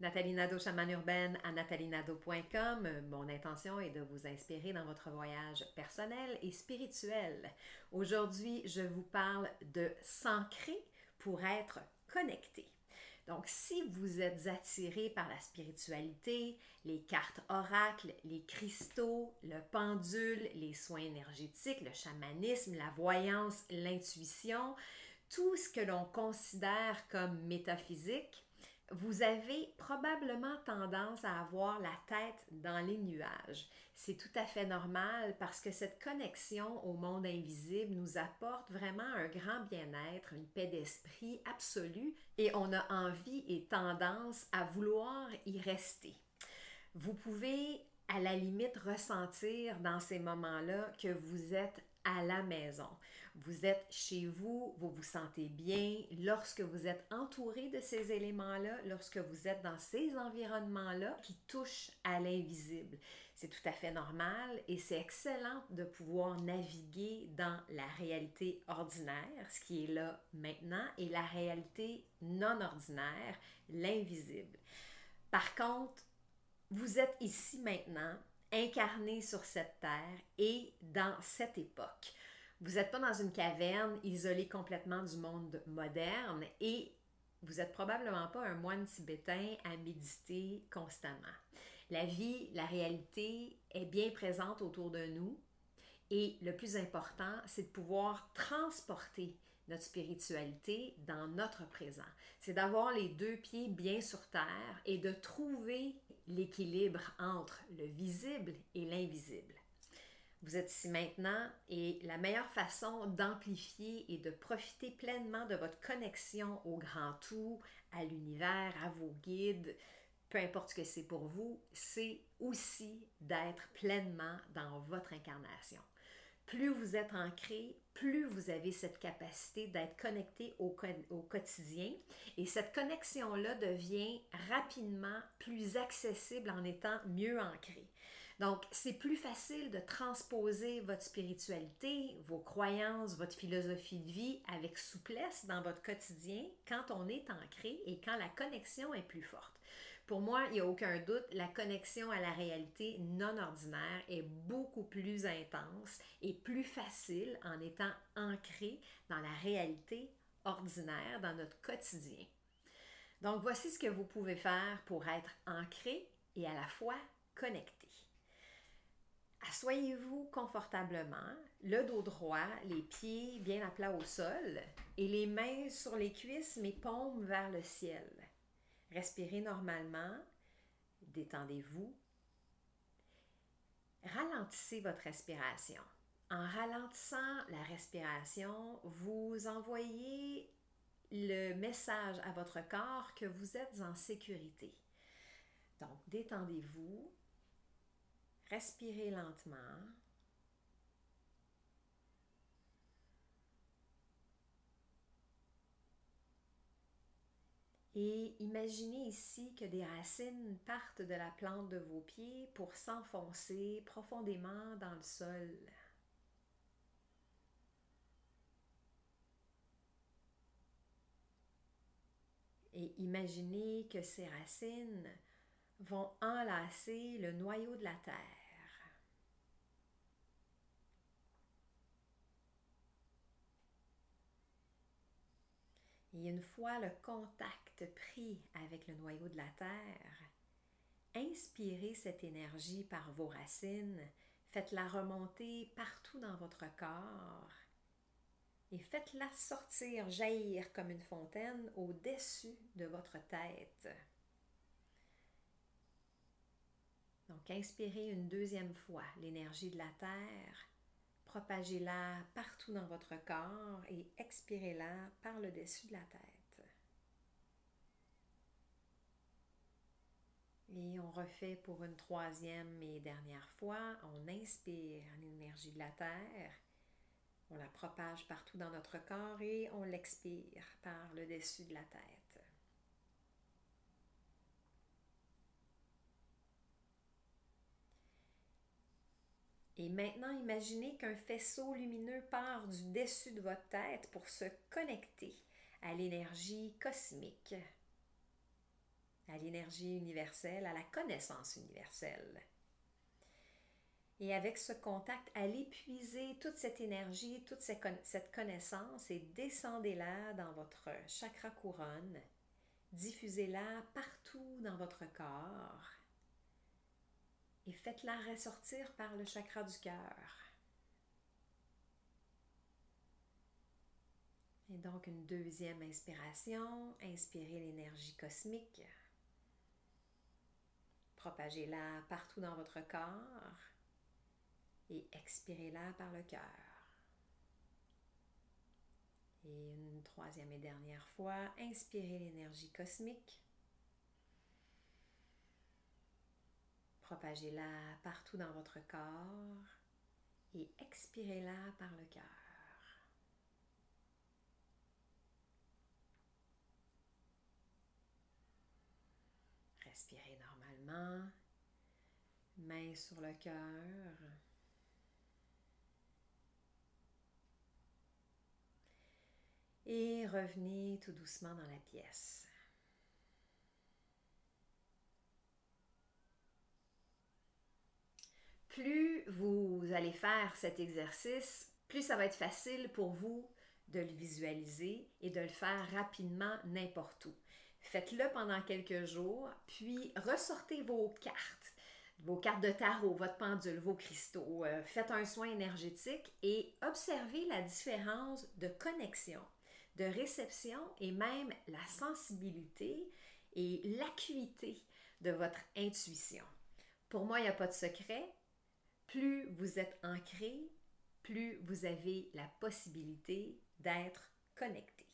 Nathalie Nadeau, chamane urbaine à nathalienadeau.com. Mon intention est de vous inspirer dans votre voyage personnel et spirituel. Aujourd'hui, je vous parle de s'ancrer pour être connecté. Donc, si vous êtes attiré par la spiritualité, les cartes oracles, les cristaux, le pendule, les soins énergétiques, le chamanisme, la voyance, l'intuition, tout ce que l'on considère comme métaphysique, vous avez probablement tendance à avoir la tête dans les nuages. C'est tout à fait normal parce que cette connexion au monde invisible nous apporte vraiment un grand bien-être, une paix d'esprit absolue et on a envie et tendance à vouloir y rester. Vous pouvez à la limite ressentir dans ces moments-là que vous êtes à la maison. Vous êtes chez vous, vous vous sentez bien lorsque vous êtes entouré de ces éléments-là, lorsque vous êtes dans ces environnements-là qui touchent à l'invisible. C'est tout à fait normal et c'est excellent de pouvoir naviguer dans la réalité ordinaire, ce qui est là maintenant, et la réalité non ordinaire, l'invisible. Par contre, vous êtes ici maintenant incarné sur cette terre et dans cette époque. Vous n'êtes pas dans une caverne isolée complètement du monde moderne et vous n'êtes probablement pas un moine tibétain à méditer constamment. La vie, la réalité est bien présente autour de nous et le plus important, c'est de pouvoir transporter notre spiritualité dans notre présent. C'est d'avoir les deux pieds bien sur terre et de trouver l'équilibre entre le visible et l'invisible. Vous êtes ici maintenant et la meilleure façon d'amplifier et de profiter pleinement de votre connexion au grand tout, à l'univers, à vos guides, peu importe ce que c'est pour vous, c'est aussi d'être pleinement dans votre incarnation plus vous êtes ancré, plus vous avez cette capacité d'être connecté au, quotidien. Et cette connexion-là devient rapidement plus accessible en étant mieux ancré. Donc, c'est plus facile de transposer votre spiritualité, vos croyances, votre philosophie de vie avec souplesse dans votre quotidien quand on est ancré et quand la connexion est plus forte. Pour moi, il n'y a aucun doute, la connexion à la réalité non ordinaire est beaucoup plus intense et plus facile en étant ancrée dans la réalité ordinaire, dans notre quotidien. Donc, voici ce que vous pouvez faire pour être ancré et à la fois connecté. Assoyez-vous confortablement, le dos droit, les pieds bien à plat au sol et les mains sur les cuisses, mais paumes vers le ciel. Respirez normalement, détendez-vous. Ralentissez votre respiration. En ralentissant la respiration, vous envoyez le message à votre corps que vous êtes en sécurité. Donc, détendez-vous, respirez lentement. Et imaginez ici que des racines partent de la plante de vos pieds pour s'enfoncer profondément dans le sol. Et imaginez que ces racines vont enlacer le noyau de la terre. Et une fois le contact pris avec le noyau de la Terre, inspirez cette énergie par vos racines, faites-la remonter partout dans votre corps et faites-la sortir, jaillir comme une fontaine au-dessus de votre tête. Donc inspirez une deuxième fois l'énergie de la Terre Propagez-la partout dans votre corps et expirez-la par le dessus de la tête. Et on refait pour une troisième et dernière fois. On inspire l'énergie de la terre. On la propage partout dans notre corps et on l'expire par le dessus de la tête. Et maintenant, imaginez qu'un faisceau lumineux part du dessus de votre tête pour se connecter à l'énergie cosmique, à l'énergie universelle, à la connaissance universelle. Et avec ce contact, allez puiser toute cette énergie, toute cette connaissance et descendez-la dans votre chakra couronne. Diffusez-la partout dans votre corps et faites-la ressortir par le chakra du cœur. Et donc une deuxième inspiration, inspirez l'énergie cosmique. Propagez-la partout dans votre corps et expirez-la par le cœur. Et une troisième et dernière fois, inspirez l'énergie cosmique. Propagez-la partout dans votre corps et expirez-la par le cœur. Respirez normalement, main sur le cœur. Et revenez tout doucement dans la pièce. Plus vous allez faire cet exercice, plus ça va être facile pour vous de le visualiser et de le faire rapidement n'importe où. Faites-le pendant quelques jours, puis ressortez vos cartes, vos cartes de tarot, votre pendule, vos cristaux. Euh, faites un soin énergétique et observez la différence de connexion de réception et même la sensibilité et l'acuité de votre intuition. Pour moi, il n'y a pas de secret. Plus vous êtes ancré, plus vous avez la possibilité d'être connecté.